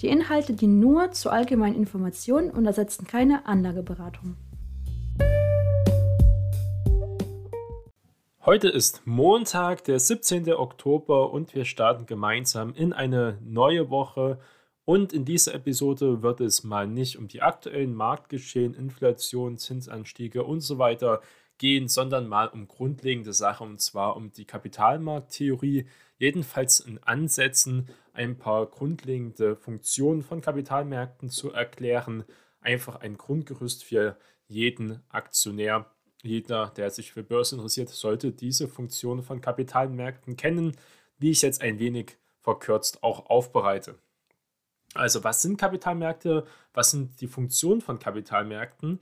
Die Inhalte dienen nur zur allgemeinen Information und ersetzen keine Anlageberatung. Heute ist Montag, der 17. Oktober und wir starten gemeinsam in eine neue Woche. Und in dieser Episode wird es mal nicht um die aktuellen Marktgeschehen, Inflation, Zinsanstiege und so weiter gehen, sondern mal um grundlegende Sachen und zwar um die Kapitalmarkttheorie, jedenfalls in Ansätzen ein paar grundlegende Funktionen von Kapitalmärkten zu erklären, einfach ein Grundgerüst für jeden Aktionär. Jeder, der sich für Börse interessiert, sollte diese Funktionen von Kapitalmärkten kennen, wie ich jetzt ein wenig verkürzt auch aufbereite. Also was sind Kapitalmärkte? Was sind die Funktionen von Kapitalmärkten?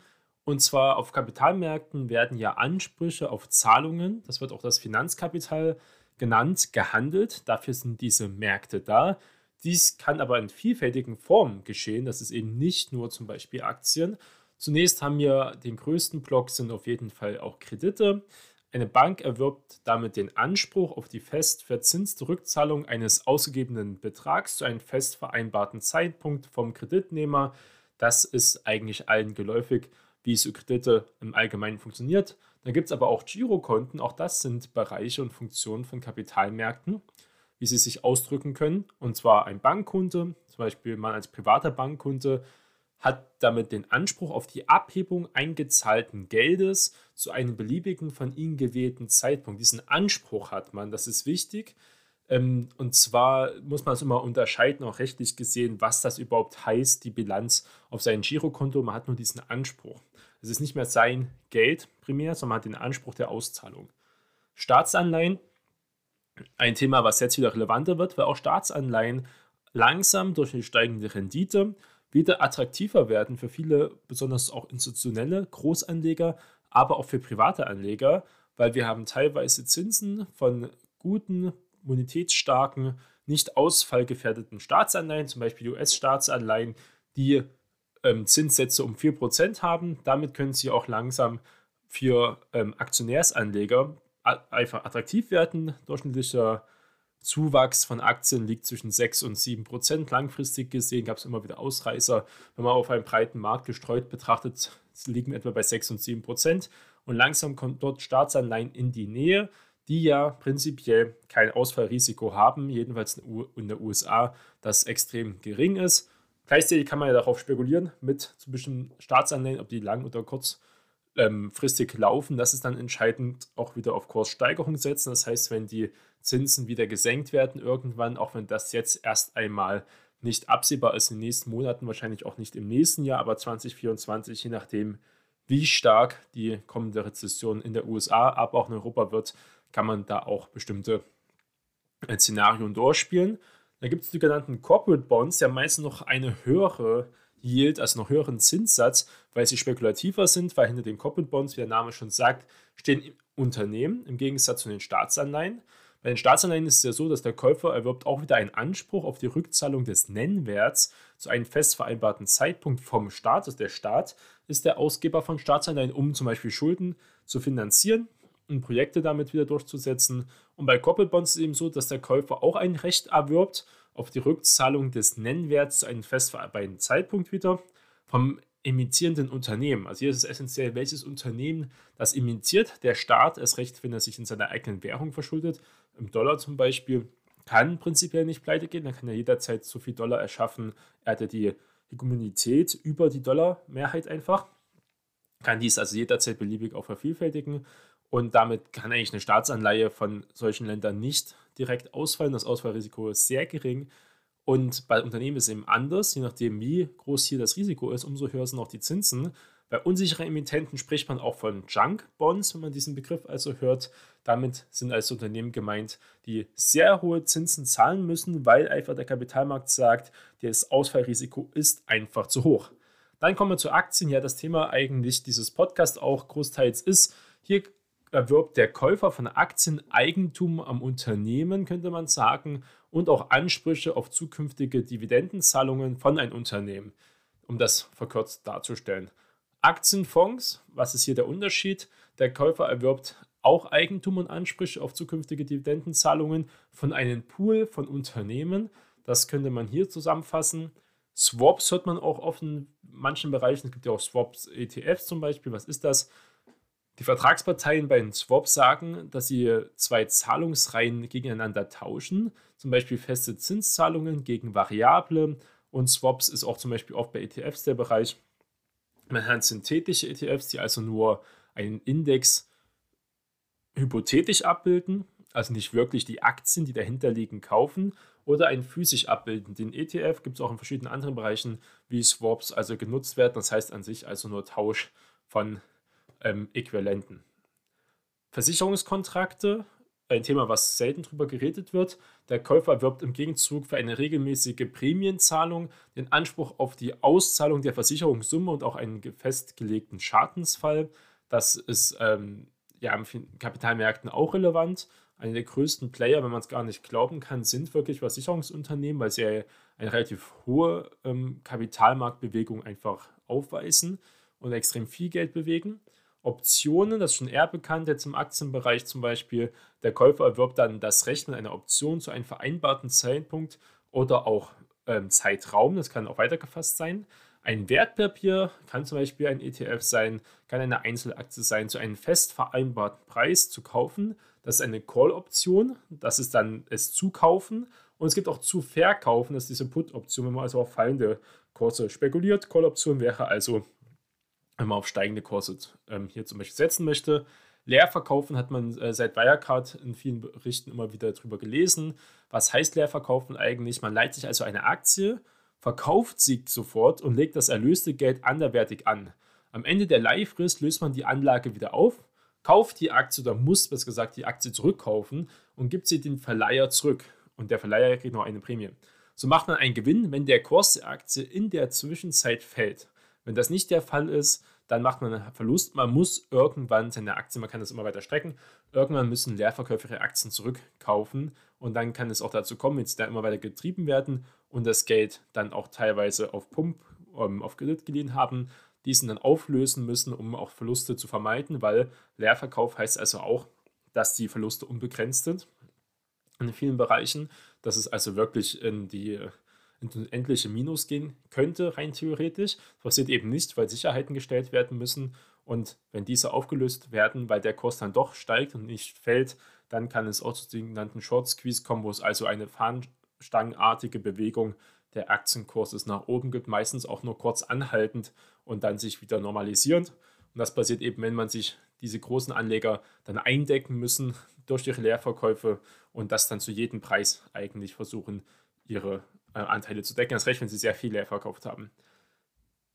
Und zwar auf Kapitalmärkten werden ja Ansprüche auf Zahlungen, das wird auch das Finanzkapital genannt, gehandelt. Dafür sind diese Märkte da. Dies kann aber in vielfältigen Formen geschehen. Das ist eben nicht nur zum Beispiel Aktien. Zunächst haben wir den größten Block sind auf jeden Fall auch Kredite. Eine Bank erwirbt damit den Anspruch auf die fest verzinste Rückzahlung eines ausgegebenen Betrags zu einem fest vereinbarten Zeitpunkt vom Kreditnehmer. Das ist eigentlich allen geläufig wie so Kredite im Allgemeinen funktioniert. Dann gibt es aber auch Girokonten, auch das sind Bereiche und Funktionen von Kapitalmärkten, wie sie sich ausdrücken können. Und zwar ein Bankkunde, zum Beispiel man als privater Bankkunde, hat damit den Anspruch auf die Abhebung eingezahlten Geldes zu einem beliebigen von ihnen gewählten Zeitpunkt. Diesen Anspruch hat man, das ist wichtig. Ähm, und zwar muss man es immer unterscheiden, auch rechtlich gesehen, was das überhaupt heißt, die Bilanz auf sein Girokonto. Man hat nur diesen Anspruch. Es ist nicht mehr sein Geld primär, sondern man hat den Anspruch der Auszahlung. Staatsanleihen, ein Thema, was jetzt wieder relevanter wird, weil auch Staatsanleihen langsam durch eine steigende Rendite wieder attraktiver werden für viele, besonders auch institutionelle Großanleger, aber auch für private Anleger, weil wir haben teilweise Zinsen von guten, bonitätsstarken, nicht ausfallgefährdeten Staatsanleihen, zum Beispiel US-Staatsanleihen, die ähm, Zinssätze um 4% haben. Damit können sie auch langsam für ähm, Aktionärsanleger einfach attraktiv werden. Durchschnittlicher Zuwachs von Aktien liegt zwischen 6 und 7 Prozent. Langfristig gesehen gab es immer wieder Ausreißer. Wenn man auf einen breiten Markt gestreut betrachtet, liegen etwa bei 6 und 7 Prozent. Und langsam kommt dort Staatsanleihen in die Nähe, die ja prinzipiell kein Ausfallrisiko haben, jedenfalls in den USA, das extrem gering ist. Gleichzeitig kann man ja darauf spekulieren, mit zu bestimmten Staatsanleihen, ob die lang- oder kurzfristig ähm, laufen. Das ist dann entscheidend auch wieder auf Kurssteigerung setzen. Das heißt, wenn die Zinsen wieder gesenkt werden irgendwann, auch wenn das jetzt erst einmal nicht absehbar ist in den nächsten Monaten, wahrscheinlich auch nicht im nächsten Jahr, aber 2024, je nachdem, wie stark die kommende Rezession in der USA, aber auch in Europa wird, kann man da auch bestimmte äh, Szenarien durchspielen. Da gibt es die genannten Corporate Bonds, die haben meistens noch eine höhere Yield, also noch höheren Zinssatz, weil sie spekulativer sind, weil hinter den Corporate Bonds, wie der Name schon sagt, stehen Unternehmen im Gegensatz zu den Staatsanleihen. Bei den Staatsanleihen ist es ja so, dass der Käufer erwirbt auch wieder einen Anspruch auf die Rückzahlung des Nennwerts zu einem fest vereinbarten Zeitpunkt vom Staat. Also der Staat ist der Ausgeber von Staatsanleihen, um zum Beispiel Schulden zu finanzieren und Projekte damit wieder durchzusetzen. Und bei Corporate Bonds ist es eben so, dass der Käufer auch ein Recht erwirbt auf die Rückzahlung des Nennwerts zu einem fest vereinbarten Zeitpunkt wieder vom emittierenden Unternehmen. Also hier ist es essentiell, welches Unternehmen das emittiert. Der Staat, erst recht, wenn er sich in seiner eigenen Währung verschuldet, im Dollar zum Beispiel, kann prinzipiell nicht pleite gehen. Dann kann er jederzeit so viel Dollar erschaffen. Er hat ja die Hegemonität über die Dollarmehrheit einfach. Kann dies also jederzeit beliebig auch vervielfältigen. Und damit kann eigentlich eine Staatsanleihe von solchen Ländern nicht direkt ausfallen. Das Ausfallrisiko ist sehr gering. Und bei Unternehmen ist es eben anders, je nachdem, wie groß hier das Risiko ist, umso höher sind auch die Zinsen. Bei unsicheren Emittenten spricht man auch von Junk Bonds, wenn man diesen Begriff also hört. Damit sind als Unternehmen gemeint, die sehr hohe Zinsen zahlen müssen, weil einfach der Kapitalmarkt sagt, das Ausfallrisiko ist einfach zu hoch. Dann kommen wir zu Aktien. Ja, das Thema eigentlich dieses Podcast auch großteils ist. Hier erwirbt der Käufer von Aktien Eigentum am Unternehmen, könnte man sagen, und auch Ansprüche auf zukünftige Dividendenzahlungen von einem Unternehmen, um das verkürzt darzustellen. Aktienfonds, was ist hier der Unterschied? Der Käufer erwirbt auch Eigentum und Ansprüche auf zukünftige Dividendenzahlungen von einem Pool von Unternehmen. Das könnte man hier zusammenfassen. Swaps hört man auch oft in manchen Bereichen. Es gibt ja auch Swaps, ETFs zum Beispiel. Was ist das? Die Vertragsparteien bei den Swaps sagen, dass sie zwei Zahlungsreihen gegeneinander tauschen, zum Beispiel feste Zinszahlungen gegen variable. Und Swaps ist auch zum Beispiel oft bei ETFs der Bereich. Man hat synthetische ETFs, die also nur einen Index hypothetisch abbilden, also nicht wirklich die Aktien, die dahinter liegen, kaufen, oder einen physisch abbildenden ETF gibt es auch in verschiedenen anderen Bereichen, wie Swaps also genutzt werden. Das heißt an sich also nur Tausch von ähm, Äquivalenten. Versicherungskontrakte, ein Thema, was selten darüber geredet wird. Der Käufer wirbt im Gegenzug für eine regelmäßige Prämienzahlung den Anspruch auf die Auszahlung der Versicherungssumme und auch einen festgelegten Schadensfall. Das ist ähm, ja, in Kapitalmärkten auch relevant. Eine der größten Player, wenn man es gar nicht glauben kann, sind wirklich Versicherungsunternehmen, weil sie eine relativ hohe ähm, Kapitalmarktbewegung einfach aufweisen und extrem viel Geld bewegen. Optionen, das ist schon eher bekannt, jetzt im Aktienbereich zum Beispiel. Der Käufer erwirbt dann das Recht mit einer Option zu einem vereinbarten Zeitpunkt oder auch ähm, Zeitraum, das kann auch weitergefasst sein. Ein Wertpapier kann zum Beispiel ein ETF sein, kann eine Einzelaktie sein, zu einem fest vereinbarten Preis zu kaufen. Das ist eine Call-Option, das ist dann es Zukaufen. Und es gibt auch zu Verkaufen, das ist diese Put-Option, wenn man also auf fallende Kurse spekuliert. Call-Option wäre also, wenn man auf steigende Kurse ähm, hier zum Beispiel setzen möchte. Leerverkaufen hat man äh, seit Wirecard in vielen Berichten immer wieder darüber gelesen. Was heißt Leerverkaufen eigentlich? Man leiht sich also eine Aktie verkauft sie sofort und legt das erlöste Geld anderwertig an. Am Ende der Leihfrist löst man die Anlage wieder auf, kauft die Aktie oder muss, besser gesagt, die Aktie zurückkaufen und gibt sie dem Verleiher zurück. Und der Verleiher kriegt noch eine Prämie. So macht man einen Gewinn, wenn der Kurs der Aktie in der Zwischenzeit fällt. Wenn das nicht der Fall ist, dann macht man einen Verlust. Man muss irgendwann seine Aktien, man kann das immer weiter strecken, irgendwann müssen Leerverkäufer ihre Aktien zurückkaufen und dann kann es auch dazu kommen, wenn sie da immer weiter getrieben werden und das Geld dann auch teilweise auf Pump, ähm, auf Kredit geliehen haben, diesen dann auflösen müssen, um auch Verluste zu vermeiden, weil Leerverkauf heißt also auch, dass die Verluste unbegrenzt sind in vielen Bereichen, dass es also wirklich in die in endliche Minus gehen könnte, rein theoretisch. Das passiert eben nicht, weil Sicherheiten gestellt werden müssen. Und wenn diese aufgelöst werden, weil der Kurs dann doch steigt und nicht fällt, dann kann es auch zu sogenannten Short Squeeze es also eine fahnenstangenartige Bewegung der Aktienkurses nach oben gibt, meistens auch nur kurz anhaltend und dann sich wieder normalisierend. Und das passiert eben, wenn man sich diese großen Anleger dann eindecken müssen durch ihre Leerverkäufe und das dann zu jedem Preis eigentlich versuchen, ihre Anteile zu decken. Das recht, wenn sie sehr viel leer verkauft haben.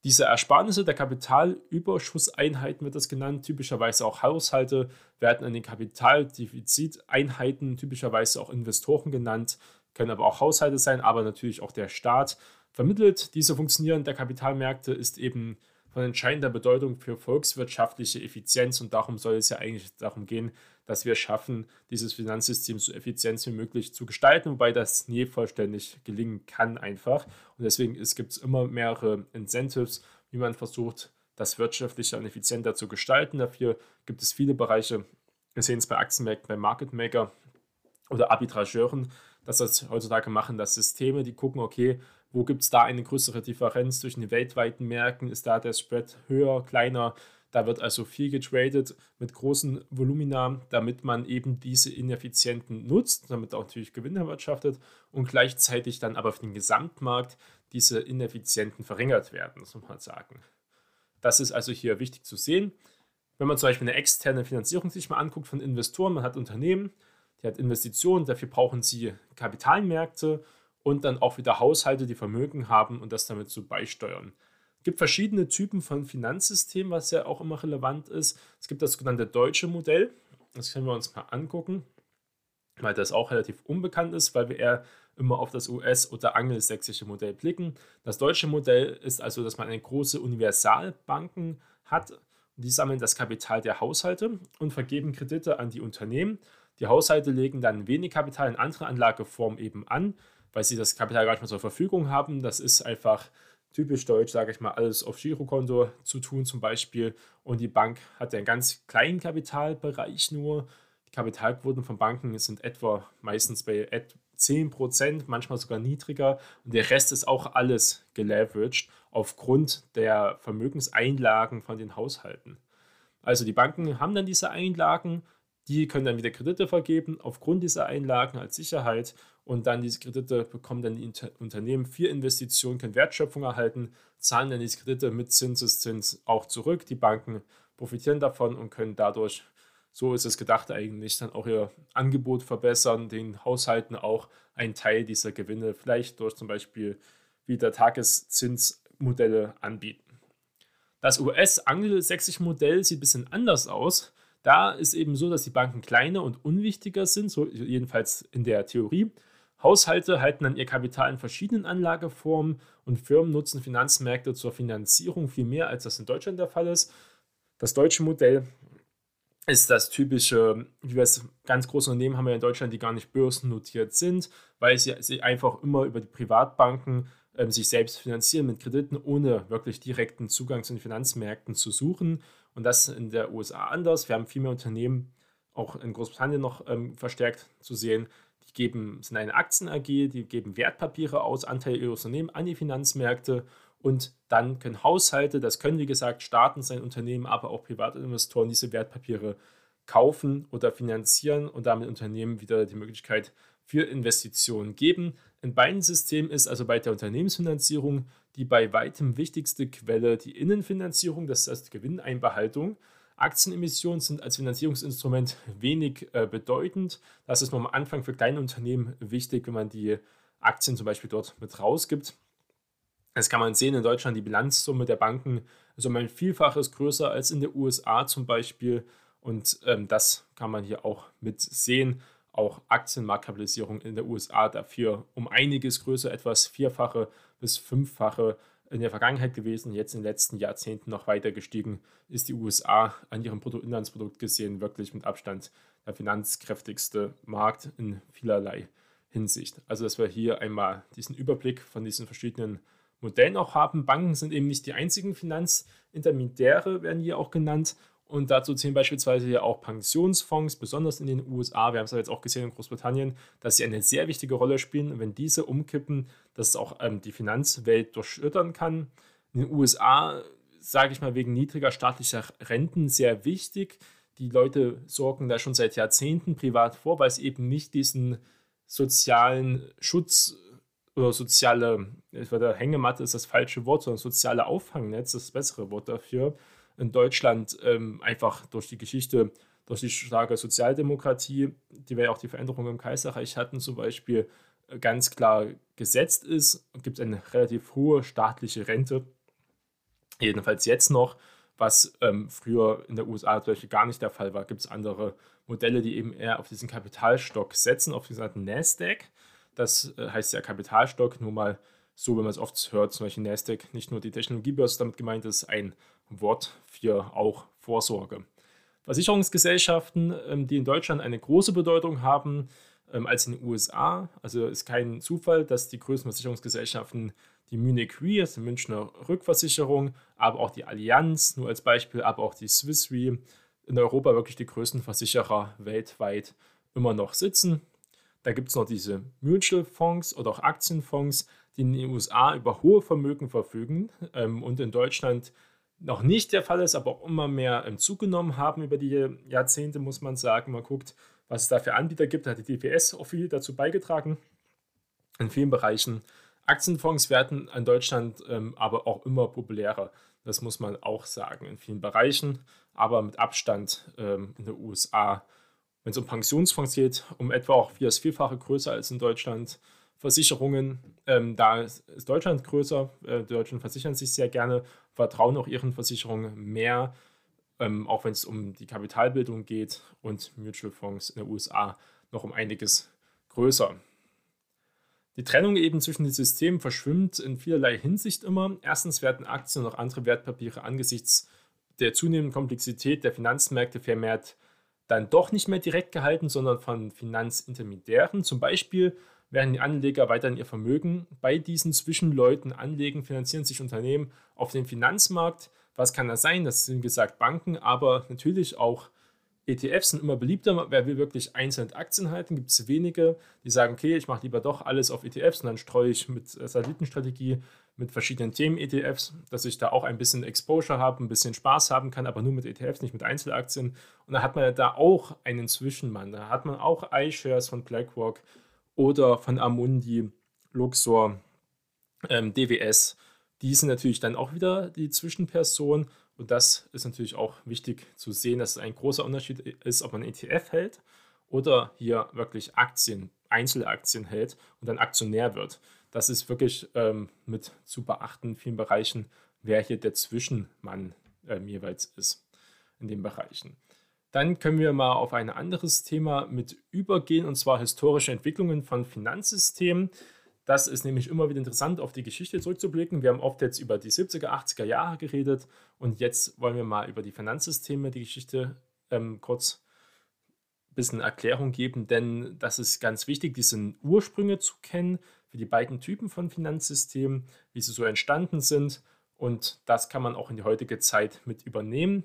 Diese Ersparnisse der Kapitalüberschusseinheiten wird das genannt. Typischerweise auch Haushalte werden an den Kapitaldefiziteinheiten, typischerweise auch Investoren genannt, können aber auch Haushalte sein, aber natürlich auch der Staat. Vermittelt diese Funktionieren der Kapitalmärkte ist eben von entscheidender Bedeutung für volkswirtschaftliche Effizienz und darum soll es ja eigentlich darum gehen, dass wir schaffen, dieses Finanzsystem so effizient wie möglich zu gestalten, wobei das nie vollständig gelingen kann einfach. Und deswegen gibt es immer mehrere Incentives, wie man versucht, das wirtschaftlicher und effizienter zu gestalten. Dafür gibt es viele Bereiche. Wir sehen es bei Aktienmärkten, bei Market Maker oder Arbitrageuren, dass das heutzutage machen, dass Systeme, die gucken, okay, wo gibt es da eine größere Differenz zwischen den weltweiten Märkten? Ist da der Spread höher, kleiner? Da wird also viel getradet mit großen Volumina, damit man eben diese Ineffizienten nutzt, damit auch natürlich Gewinne erwirtschaftet und gleichzeitig dann aber für den Gesamtmarkt diese Ineffizienten verringert werden, muss man sagen. Das ist also hier wichtig zu sehen. Wenn man zum Beispiel eine externe Finanzierung sich mal anguckt von Investoren, man hat Unternehmen, die hat Investitionen, dafür brauchen sie Kapitalmärkte und dann auch wieder Haushalte, die Vermögen haben und das damit zu beisteuern. Es gibt verschiedene Typen von Finanzsystemen, was ja auch immer relevant ist. Es gibt das sogenannte deutsche Modell. Das können wir uns mal angucken, weil das auch relativ unbekannt ist, weil wir eher immer auf das US- oder angelsächsische Modell blicken. Das deutsche Modell ist also, dass man eine große Universalbanken hat. Die sammeln das Kapital der Haushalte und vergeben Kredite an die Unternehmen. Die Haushalte legen dann wenig Kapital in andere Anlageformen eben an, weil sie das Kapital gar nicht mehr zur Verfügung haben. Das ist einfach typisch deutsch, sage ich mal, alles auf Girokonto zu tun zum Beispiel. Und die Bank hat einen ganz kleinen Kapitalbereich nur. Die Kapitalquoten von Banken sind etwa meistens bei 10%, manchmal sogar niedriger. Und der Rest ist auch alles geleveraged aufgrund der Vermögenseinlagen von den Haushalten. Also die Banken haben dann diese Einlagen, die können dann wieder Kredite vergeben aufgrund dieser Einlagen als Sicherheit und dann diese Kredite bekommen dann die Unternehmen für Investitionen, können Wertschöpfung erhalten, zahlen dann diese Kredite mit Zinseszins auch zurück. Die Banken profitieren davon und können dadurch, so ist es gedacht eigentlich, dann auch ihr Angebot verbessern, den Haushalten auch einen Teil dieser Gewinne, vielleicht durch zum Beispiel wieder Tageszinsmodelle anbieten. Das US-angelsächsische Modell sieht ein bisschen anders aus. Da ist eben so, dass die Banken kleiner und unwichtiger sind, so jedenfalls in der Theorie. Haushalte halten dann ihr Kapital in verschiedenen Anlageformen und Firmen nutzen Finanzmärkte zur Finanzierung viel mehr, als das in Deutschland der Fall ist. Das deutsche Modell ist das typische, wie wir es ganz große Unternehmen haben wir in Deutschland, die gar nicht börsennotiert sind, weil sie, sie einfach immer über die Privatbanken ähm, sich selbst finanzieren mit Krediten, ohne wirklich direkten Zugang zu den Finanzmärkten zu suchen. Und das in der USA anders. Wir haben viel mehr Unternehmen, auch in Großbritannien noch ähm, verstärkt zu sehen, die geben, sind eine Aktien AG, die geben Wertpapiere aus, Anteile ihrer Unternehmen an die Finanzmärkte und dann können Haushalte, das können wie gesagt Staaten sein, Unternehmen, aber auch private Investoren diese Wertpapiere kaufen oder finanzieren und damit Unternehmen wieder die Möglichkeit für Investitionen geben. In beiden Systemen ist also bei der Unternehmensfinanzierung die bei weitem wichtigste Quelle die Innenfinanzierung, das heißt Gewinneinbehaltung. Aktienemissionen sind als Finanzierungsinstrument wenig äh, bedeutend. Das ist nur am Anfang für kleine Unternehmen wichtig, wenn man die Aktien zum Beispiel dort mit rausgibt. Das kann man sehen in Deutschland, die Bilanzsumme der Banken ist um ein Vielfaches größer als in den USA zum Beispiel. Und ähm, das kann man hier auch mit sehen. Auch Aktienmarktkapitalisierung in den USA dafür um einiges größer, etwas vierfache bis fünffache in der Vergangenheit gewesen, jetzt in den letzten Jahrzehnten noch weiter gestiegen, ist die USA an ihrem Bruttoinlandsprodukt gesehen wirklich mit Abstand der finanzkräftigste Markt in vielerlei Hinsicht. Also, dass wir hier einmal diesen Überblick von diesen verschiedenen Modellen auch haben. Banken sind eben nicht die einzigen Finanzintermediäre, werden hier auch genannt. Und dazu zählen beispielsweise ja auch Pensionsfonds, besonders in den USA. Wir haben es ja jetzt auch gesehen in Großbritannien, dass sie eine sehr wichtige Rolle spielen. Und wenn diese umkippen, dass es auch ähm, die Finanzwelt durchschüttern kann. In den USA, sage ich mal, wegen niedriger staatlicher Renten sehr wichtig. Die Leute sorgen da schon seit Jahrzehnten privat vor, weil es eben nicht diesen sozialen Schutz oder soziale, ich würde Hängematte ist das falsche Wort, sondern soziale Auffangnetz, das bessere Wort dafür, in Deutschland ähm, einfach durch die Geschichte, durch die starke Sozialdemokratie, die wir ja auch die Veränderungen im Kaiserreich hatten, zum Beispiel äh, ganz klar gesetzt ist, gibt es eine relativ hohe staatliche Rente. Jedenfalls jetzt noch, was ähm, früher in der USA zum gar nicht der Fall war, gibt es andere Modelle, die eben eher auf diesen Kapitalstock setzen, auf den sogenannten Nasdaq. Das äh, heißt ja Kapitalstock, nur mal so, wenn man es oft hört, zum Beispiel Nasdaq, nicht nur die Technologiebörse damit gemeint ist, ein Wort für auch Vorsorge. Versicherungsgesellschaften, ähm, die in Deutschland eine große Bedeutung haben ähm, als in den USA. Also ist kein Zufall, dass die größten Versicherungsgesellschaften die Munich Re, also die Münchner Rückversicherung, aber auch die Allianz, nur als Beispiel, aber auch die Swiss Re, in Europa wirklich die größten Versicherer weltweit immer noch sitzen. Da gibt es noch diese Mutual Fonds oder auch Aktienfonds, die in den USA über hohe Vermögen verfügen ähm, und in Deutschland noch nicht der Fall ist, aber auch immer mehr ähm, zugenommen haben über die Jahrzehnte, muss man sagen. Man guckt, was es da für Anbieter gibt. Hat die DPS auch viel dazu beigetragen in vielen Bereichen. Aktienfonds werden in Deutschland ähm, aber auch immer populärer. Das muss man auch sagen in vielen Bereichen, aber mit Abstand ähm, in den USA. Wenn es um Pensionsfonds geht, um etwa auch wie das Vielfache größer als in Deutschland. Versicherungen, ähm, da ist Deutschland größer. Äh, die Deutschen versichern sich sehr gerne, vertrauen auch ihren Versicherungen mehr. ähm, auch wenn es um die Kapitalbildung geht und Mutual Fonds in den USA noch um einiges größer. Die Trennung eben zwischen den Systemen verschwimmt in vielerlei Hinsicht immer. Erstens werden Aktien und auch andere Wertpapiere angesichts der zunehmenden Komplexität der Finanzmärkte vermehrt dann doch nicht mehr direkt gehalten, sondern von Finanzintermediären. Zum Beispiel werden die Anleger weiterhin ihr Vermögen bei diesen Zwischenleuten anlegen, finanzieren sich Unternehmen auf dem Finanzmarkt. Was kann das sein? Das sind gesagt Banken, aber natürlich auch ETFs sind immer beliebter. Wer will wirklich einzelne Aktien halten? Gibt es wenige, die sagen, okay, ich mache lieber doch alles auf ETFs und dann streue ich mit Satellitenstrategie mit verschiedenen Themen-ETFs, dass ich da auch ein bisschen Exposure habe, ein bisschen Spaß haben kann, aber nur mit ETFs, nicht mit Einzelaktien. Und da hat man ja da auch einen Zwischenmann. Da hat man auch iShares von BlackRock oder von Amundi, Luxor, ähm, DWS. Die sind natürlich dann auch wieder die Zwischenperson und das ist natürlich auch wichtig zu sehen, dass es ein großer Unterschied ist, ob man ETF hält oder hier wirklich Aktien, Einzelaktien hält und dann Aktionär wird. Das ist wirklich ähm, mit zu beachten in vielen Bereichen, wer hier der Zwischenmann ähm, jeweils ist in den Bereichen. Dann können wir mal auf ein anderes Thema mit übergehen, und zwar historische Entwicklungen von Finanzsystemen. Das ist nämlich immer wieder interessant, auf die Geschichte zurückzublicken. Wir haben oft jetzt über die 70er, 80er Jahre geredet und jetzt wollen wir mal über die Finanzsysteme, die Geschichte ähm, kurz ein bisschen Erklärung geben, denn das ist ganz wichtig, diese Ursprünge zu kennen für die beiden Typen von Finanzsystemen, wie sie so entstanden sind und das kann man auch in die heutige Zeit mit übernehmen.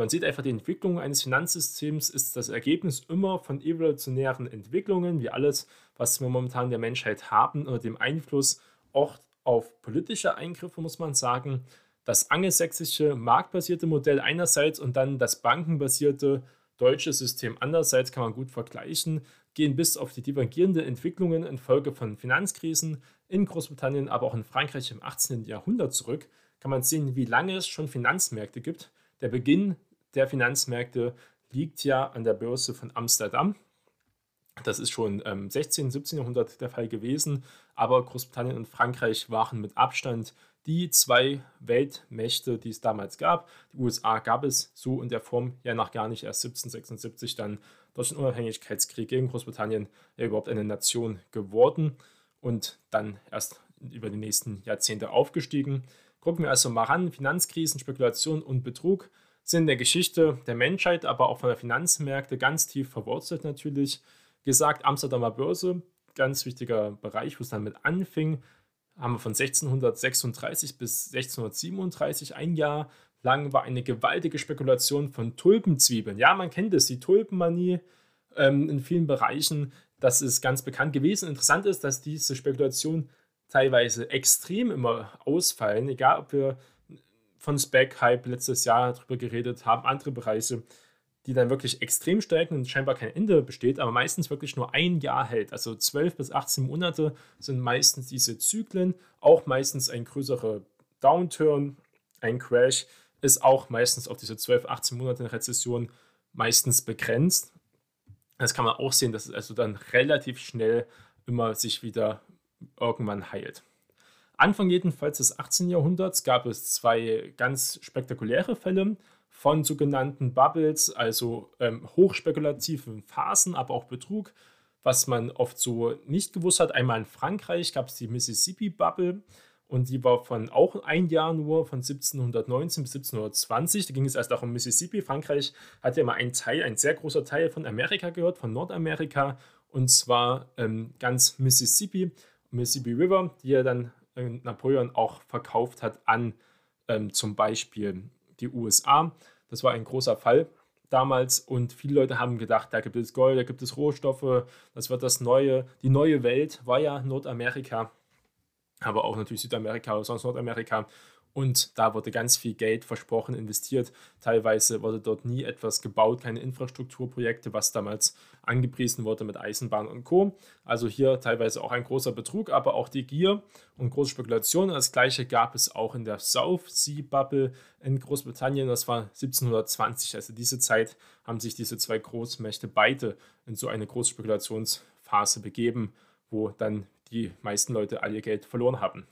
Man sieht einfach, die Entwicklung eines Finanzsystems ist das Ergebnis immer von evolutionären Entwicklungen, wie alles, was wir momentan der Menschheit haben, unter dem Einfluss auch auf politische Eingriffe, muss man sagen. Das angelsächsische marktbasierte Modell einerseits und dann das bankenbasierte deutsche System andererseits kann man gut vergleichen, gehen bis auf die divergierenden Entwicklungen infolge von Finanzkrisen in Großbritannien, aber auch in Frankreich im 18. Jahrhundert zurück, kann man sehen, wie lange es schon Finanzmärkte gibt der Beginn der Finanzmärkte liegt ja an der Börse von Amsterdam. Das ist schon im ähm, 16., 17. Jahrhundert der Fall gewesen, aber Großbritannien und Frankreich waren mit Abstand die zwei Weltmächte, die es damals gab. Die USA gab es so in der Form ja noch gar nicht erst 1776 dann durch den Unabhängigkeitskrieg gegen Großbritannien ja überhaupt eine Nation geworden und dann erst über die nächsten Jahrzehnte aufgestiegen. Gucken wir also mal ran, Finanzkrisen, Spekulation und Betrug sind in der Geschichte der Menschheit, aber auch von der Finanzmärkte ganz tief verwurzelt natürlich. Gesagt, Amsterdamer Börse, ganz wichtiger Bereich, wo es dann mit anfing, haben wir von 1636 bis 1637 ein Jahr lang war eine gewaltige Spekulation von Tulpenzwiebeln. Ja, man kennt es, die Tulpenmanie ähm, in vielen Bereichen. Das ist ganz bekannt gewesen. Interessant ist, dass diese Spekulation teilweise extrem immer ausfallen, egal ob wir von Spec-Hype letztes Jahr darüber geredet haben, andere Bereiche, die dann wirklich extrem steigen und scheinbar kein Ende besteht, aber meistens wirklich nur ein Jahr hält. Also 12 bis 18 Monate sind meistens diese Zyklen, auch meistens ein größerer Downturn, ein Crash ist auch meistens auf diese 12, 18 Monate Rezession meistens begrenzt. Das kann man auch sehen, dass es also dann relativ schnell immer sich wieder irgendwann heilt. Anfang jedenfalls des 18. Jahrhunderts gab es zwei ganz spektakuläre Fälle von sogenannten Bubbles, also ähm, hochspekulativen Phasen, aber auch Betrug, was man oft so nicht gewusst hat. Einmal in Frankreich gab es die Mississippi Bubble und die war von auch ein Jahr nur, von 1719 bis 1720. Da ging es erst auch um Mississippi. Frankreich hat ja mal einen Teil, ein sehr großer Teil von Amerika gehört, von Nordamerika und zwar ähm, ganz Mississippi. Mississippi River, die er dann Napoleon auch verkauft hat an ähm, zum Beispiel die USA. Das war ein großer Fall damals und viele Leute haben gedacht, da gibt es Gold, da gibt es Rohstoffe, das wird das neue, die neue Welt war ja Nordamerika, aber auch natürlich Südamerika, sonst Nordamerika und da wurde ganz viel Geld versprochen, investiert. Teilweise wurde dort nie etwas gebaut, keine Infrastrukturprojekte, was damals angepriesen wurde mit Eisenbahn und Co. Also hier teilweise auch ein großer Betrug, aber auch die Gier und große Spekulation. Das gleiche gab es auch in der South Sea Bubble in Großbritannien. Das war 1720. Also diese Zeit haben sich diese zwei Großmächte beide in so eine Großspekulationsphase begeben, wo dann die meisten Leute all ihr Geld verloren haben.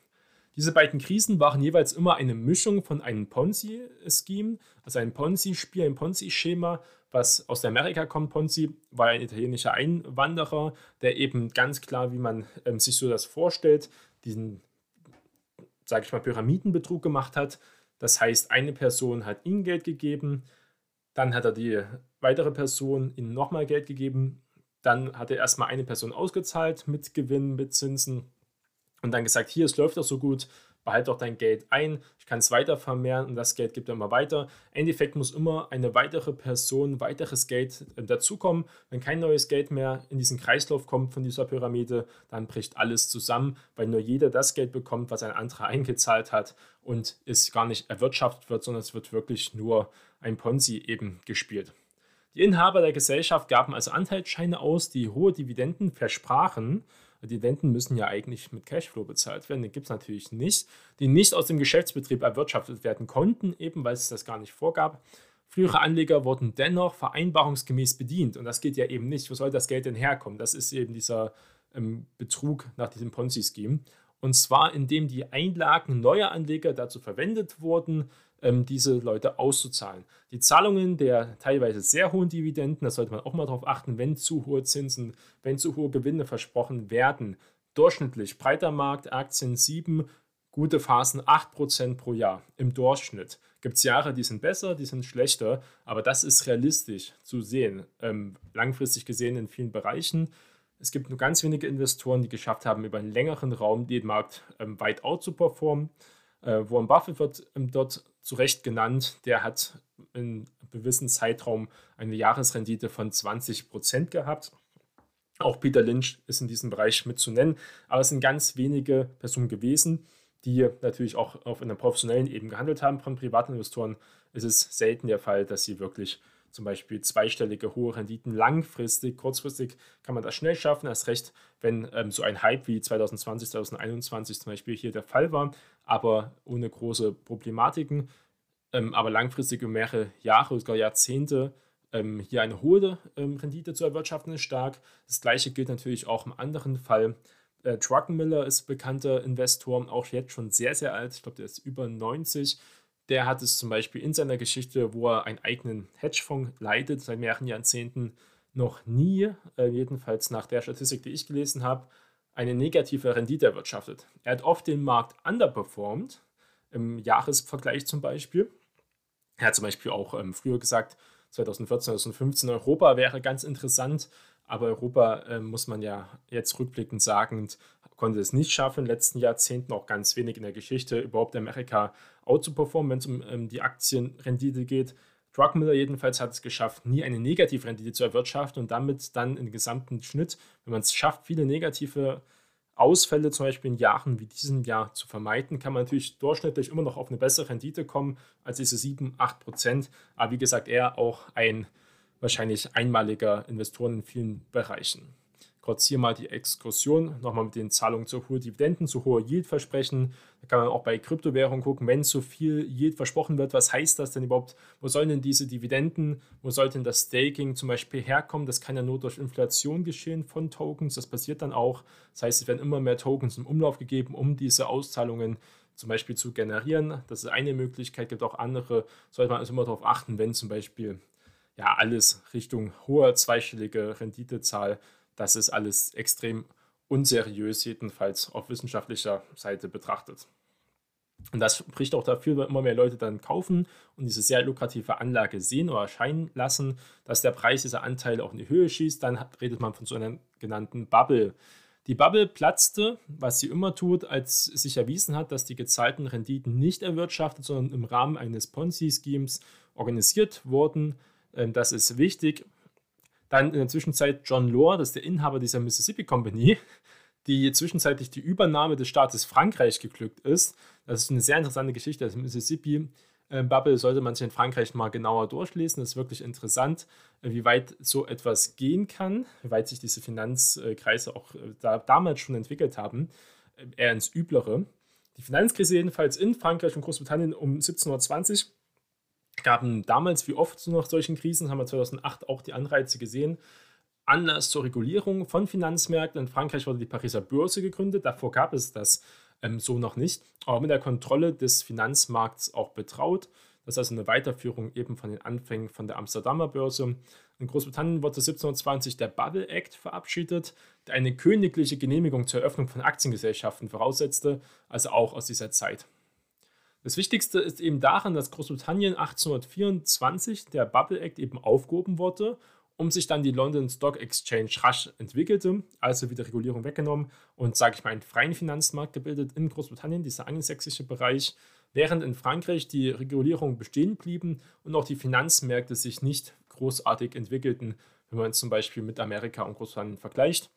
Diese beiden Krisen waren jeweils immer eine Mischung von einem Ponzi-Scheme, also ein Ponzi-Spiel, ein Ponzi-Schema, was aus Amerika kommt. Ponzi war ein italienischer Einwanderer, der eben ganz klar, wie man ähm, sich so das vorstellt, diesen, sage ich mal, Pyramidenbetrug gemacht hat. Das heißt, eine Person hat ihm Geld gegeben, dann hat er die weitere Person ihm nochmal Geld gegeben, dann hat er erstmal eine Person ausgezahlt mit Gewinn, mit Zinsen und dann gesagt, hier, es läuft doch so gut, behalte doch dein Geld ein, ich kann es weiter vermehren und das Geld gibt er immer weiter. Im Endeffekt muss immer eine weitere Person, weiteres Geld äh, dazukommen. Wenn kein neues Geld mehr in diesen Kreislauf kommt von dieser Pyramide, dann bricht alles zusammen, weil nur jeder das Geld bekommt, was ein anderer eingezahlt hat und es gar nicht erwirtschaftet wird, sondern es wird wirklich nur ein Ponzi eben gespielt. Die Inhaber der Gesellschaft gaben also Anteilsscheine aus, die hohe Dividenden versprachen Dividenden müssen ja eigentlich mit Cashflow bezahlt werden. Den gibt es natürlich nicht, die nicht aus dem Geschäftsbetrieb erwirtschaftet werden konnten, eben weil es das gar nicht vorgab. Frühere Anleger wurden dennoch vereinbarungsgemäß bedient und das geht ja eben nicht. Wo soll das Geld denn herkommen? Das ist eben dieser ähm, Betrug nach diesem Ponzi-Scheme. Und zwar, indem die Einlagen neuer Anleger dazu verwendet wurden, diese Leute auszuzahlen. Die Zahlungen der teilweise sehr hohen Dividenden, da sollte man auch mal darauf achten, wenn zu hohe Zinsen, wenn zu hohe Gewinne versprochen werden. Durchschnittlich breiter Markt, Aktien 7, gute Phasen 8% pro Jahr im Durchschnitt. Gibt es Jahre, die sind besser, die sind schlechter, aber das ist realistisch zu sehen, ähm, langfristig gesehen in vielen Bereichen. Es gibt nur ganz wenige Investoren, die geschafft haben, über einen längeren Raum den Markt ähm, weit out zu performen. Äh, Warren Buffett wird ähm, dort zu Recht genannt. Der hat in einem gewissen Zeitraum eine Jahresrendite von 20 Prozent gehabt. Auch Peter Lynch ist in diesem Bereich mit zu nennen. Aber es sind ganz wenige Personen gewesen, die natürlich auch auf einer professionellen Ebene gehandelt haben. Von privaten Investoren ist es selten der Fall, dass sie wirklich zum Beispiel zweistellige hohe Renditen langfristig, kurzfristig kann man das schnell schaffen, erst recht, wenn ähm, so ein Hype wie 2020, 2021 zum Beispiel hier der Fall war, aber ohne große Problematiken, ähm, aber langfristig über mehrere Jahre, sogar Jahrzehnte ähm, hier eine hohe ähm, Rendite zu erwirtschaften ist stark. Das gleiche gilt natürlich auch im anderen Fall. Äh, Druckenmiller ist bekannter Investor, auch jetzt schon sehr, sehr alt. Ich glaube, der ist über 90 der hat es zum Beispiel in seiner Geschichte, wo er einen eigenen Hedgefonds leitet, seit mehreren Jahrzehnten noch nie, äh, jedenfalls nach der Statistik, die ich gelesen habe, eine negative Rendite erwirtschaftet. Er hat oft den Markt underperformed, im Jahresvergleich zum Beispiel. Er hat zum Beispiel auch ähm, früher gesagt, 2014, 2015 Europa wäre ganz interessant, aber Europa äh, muss man ja jetzt rückblickend sagen, konnte es nicht schaffen, in den letzten Jahrzehnten auch ganz wenig in der Geschichte überhaupt Amerika outzuperformen, wenn es um ähm, die Aktienrendite geht. Druckmiller jedenfalls hat es geschafft, nie eine Negativrendite zu erwirtschaften und damit dann im gesamten Schnitt, wenn man es schafft, viele negative Ausfälle zum Beispiel in Jahren wie diesem Jahr zu vermeiden, kann man natürlich durchschnittlich immer noch auf eine bessere Rendite kommen als diese 7, 8 Prozent. Aber wie gesagt, er auch ein wahrscheinlich einmaliger Investor in vielen Bereichen. Kurz hier mal die Exkursion, nochmal mit den Zahlungen zu hohen Dividenden, zu hoher Yield-Versprechen. Da kann man auch bei Kryptowährungen gucken, wenn zu viel Yield versprochen wird, was heißt das denn überhaupt? Wo sollen denn diese Dividenden, wo sollte denn das Staking zum Beispiel herkommen? Das kann ja nur durch Inflation geschehen von Tokens, das passiert dann auch. Das heißt, es werden immer mehr Tokens im Umlauf gegeben, um diese Auszahlungen zum Beispiel zu generieren. Das ist eine Möglichkeit, gibt auch andere. Sollte man also immer darauf achten, wenn zum Beispiel ja alles Richtung hoher zweistellige Renditezahl das ist alles extrem unseriös, jedenfalls auf wissenschaftlicher Seite betrachtet. Und das spricht auch dafür, wenn immer mehr Leute dann kaufen und diese sehr lukrative Anlage sehen oder erscheinen lassen, dass der Preis dieser Anteile auch in die Höhe schießt. Dann redet man von so einer genannten Bubble. Die Bubble platzte, was sie immer tut, als sich erwiesen hat, dass die gezahlten Renditen nicht erwirtschaftet, sondern im Rahmen eines Ponzi-Schemes organisiert wurden. Ähm, das ist wichtig, dann in der Zwischenzeit John Lore, das ist der Inhaber dieser Mississippi Company, die zwischenzeitlich die Übernahme des Staates Frankreich geglückt ist. Das ist eine sehr interessante Geschichte. Das Mississippi äh, Bubble sollte man sich in Frankreich mal genauer durchlesen. Das ist wirklich interessant, äh, wie weit so etwas gehen kann, wie weit sich diese Finanzkreise auch äh, da, damals schon entwickelt haben, eher ins Üblere. Die Finanzkrise jedenfalls in Frankreich und Großbritannien um 1720 gaben damals wie oft nach solchen Krisen, haben wir 2008 auch die Anreize gesehen, Anlass zur Regulierung von Finanzmärkten. In Frankreich wurde die Pariser Börse gegründet. Davor gab es das ähm, so noch nicht, aber mit der Kontrolle des Finanzmarkts auch betraut. Das ist also eine Weiterführung eben von den Anfängen von der Amsterdamer Börse. In Großbritannien wurde 1720 der Bubble Act verabschiedet, der eine königliche Genehmigung zur Eröffnung von Aktiengesellschaften voraussetzte, also auch aus dieser Zeit. Das Wichtigste ist eben daran, dass Großbritannien 1824 der Bubble Act eben aufgehoben wurde, um sich dann die London Stock Exchange rasch entwickelte, also wieder Regulierung weggenommen und, sage ich mal, einen freien Finanzmarkt gebildet in Großbritannien, dieser angelsächsische Bereich während in Frankreich die Regulierungen bestehen blieben und auch die Finanzmärkte sich nicht großartig entwickelten, wenn man es zum Beispiel mit Amerika und Großbritannien vergleicht.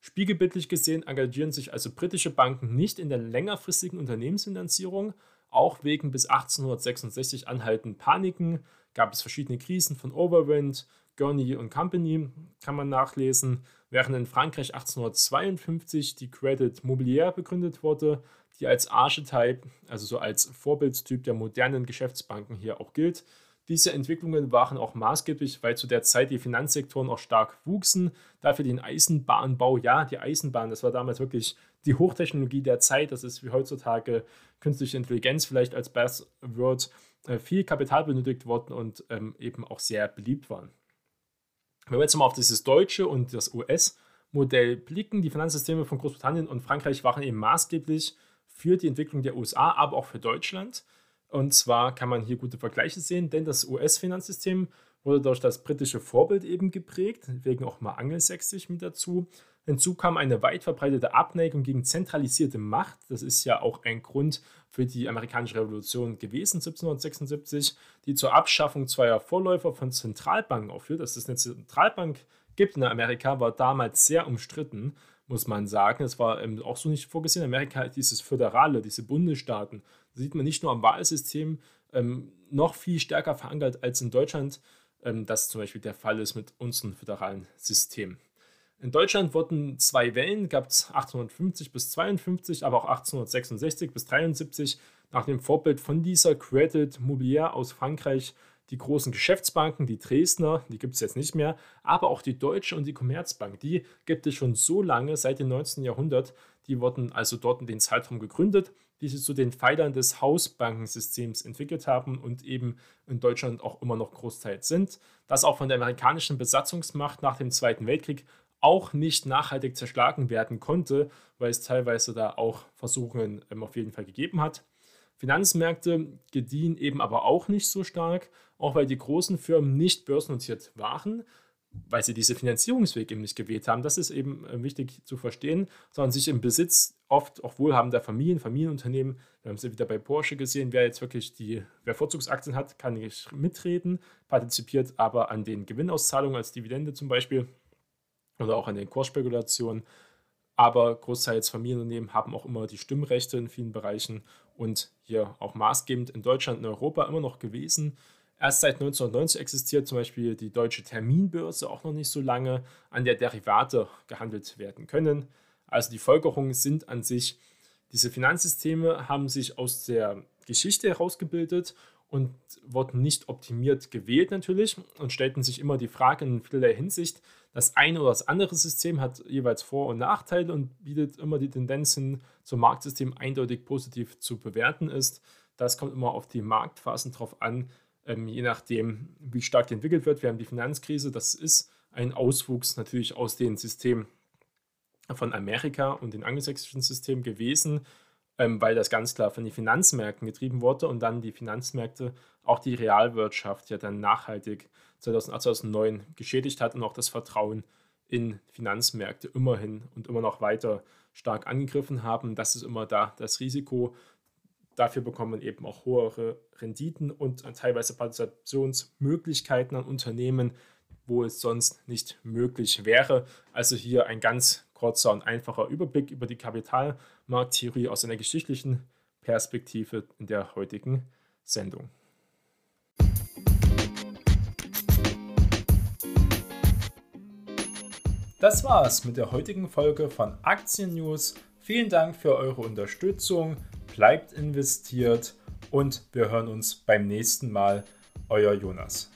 Spiegelbildlich gesehen engagieren sich also britische Banken nicht in der längerfristigen Unternehmensfinanzierung. Auch wegen bis 1866 anhaltenden Paniken gab es verschiedene Krisen von Overwind, Gurney und Company, kann man nachlesen, während in Frankreich 1852 die Credit Mobilier begründet wurde, die als Archetype, also so als Vorbildstyp der modernen Geschäftsbanken hier auch gilt. Diese Entwicklungen waren auch maßgeblich, weil zu der Zeit die Finanzsektoren auch stark wuchsen. Dafür den Eisenbahnbau, ja, die Eisenbahn, das war damals wirklich die Hochtechnologie der Zeit. Das ist wie heutzutage künstliche Intelligenz vielleicht als Buzzword äh, viel Kapital benötigt worden und ähm, eben auch sehr beliebt waren. Wenn wir jetzt mal auf dieses deutsche und das US-Modell blicken, die Finanzsysteme von Großbritannien und Frankreich waren eben maßgeblich für die Entwicklung der USA, aber auch für Deutschland. Und zwar kann man hier gute Vergleiche sehen, denn das US-Finanzsystem wurde durch das britische Vorbild eben geprägt, wegen auch mal angelsächsisch mit dazu. Hinzu kam eine weit verbreitete Abneigung gegen zentralisierte Macht. Das ist ja auch ein Grund für die amerikanische Revolution gewesen, 1776, die zur Abschaffung zweier Vorläufer von Zentralbanken aufführt. Dass es eine Zentralbank gibt in Amerika, war damals sehr umstritten muss man sagen. Es war auch so nicht vorgesehen. Amerika hat dieses Föderale, diese Bundesstaaten. Sieht man nicht nur am Wahlsystem, ähm, noch viel stärker verankert als in Deutschland, ähm, das zum Beispiel der Fall ist mit unserem föderalen System. In Deutschland wurden zwei Wellen, gab es 1850 bis 52, aber auch 1866 bis 73 nach dem Vorbild von dieser Credit Mobilier aus Frankreich die großen Geschäftsbanken, die Dresdner, die gibt es jetzt nicht mehr, aber auch die Deutsche und die Commerzbank, die gibt es schon so lange, seit dem 19. Jahrhundert. Die wurden also dort in den Zeitraum gegründet, die sich zu den Pfeilern des Hausbankensystems entwickelt haben und eben in Deutschland auch immer noch großteils sind. Das auch von der amerikanischen Besatzungsmacht nach dem Zweiten Weltkrieg auch nicht nachhaltig zerschlagen werden konnte, weil es teilweise da auch Versuchungen ähm, auf jeden Fall gegeben hat. Finanzmärkte gediehen eben aber auch nicht so stark, auch weil die großen Firmen nicht börsennotiert waren, weil sie diese Finanzierungsweg eben nicht gewählt haben. Das ist eben äh, wichtig zu verstehen, sondern sich im Besitz oft auch wohlhabender Familien, Familienunternehmen, wir haben es ja wieder bei Porsche gesehen, wer jetzt wirklich die, wer Vorzugsaktien hat, kann nicht mitreden, partizipiert aber an den Gewinnauszahlungen als Dividende zum Beispiel oder auch an den Kursspekulationen aber großteils Familienunternehmen haben auch immer die Stimmrechte in vielen Bereichen und hier auch maßgebend in Deutschland und Europa immer noch gewesen. Erst seit 1990 existiert zum Beispiel die deutsche Terminbörse auch noch nicht so lange, an der Derivate gehandelt werden können. Also die Folgerungen sind an sich, diese Finanzsysteme haben sich aus der Geschichte herausgebildet und wurden nicht optimiert gewählt natürlich und stellten sich immer die Frage in vielerlei Hinsicht, das eine oder das andere System hat jeweils Vor- und Nachteile und bietet immer die Tendenz hin, zum Marktsystem eindeutig positiv zu bewerten ist. Das kommt immer auf die Marktphasen drauf an, ähm, je nachdem, wie stark die entwickelt wird. Wir haben die Finanzkrise, das ist ein Auswuchs natürlich aus dem System von Amerika und dem angelsächsischen System gewesen ähm, weil das ganz klar von den Finanzmärkten getrieben wurde und dann die Finanzmärkte auch die Realwirtschaft ja dann nachhaltig 2008, 2009 geschädigt hat und auch das Vertrauen in Finanzmärkte immerhin und immer noch weiter stark angegriffen haben. Das ist immer da das Risiko. Dafür bekommt man eben auch höhere Renditen und teilweise Partizipationsmöglichkeiten an Unternehmen, wo es sonst nicht möglich wäre. Also hier ein ganz kurzer und einfacher Überblick über die Kapitalmarkttheorie aus einer geschichtlichen Perspektive in der heutigen Sendung. Das war's mit der heutigen Folge von Aktien News. Vielen Dank für eure Unterstützung. Bleibt investiert und wir hören uns beim nächsten Mal. Euer Jonas.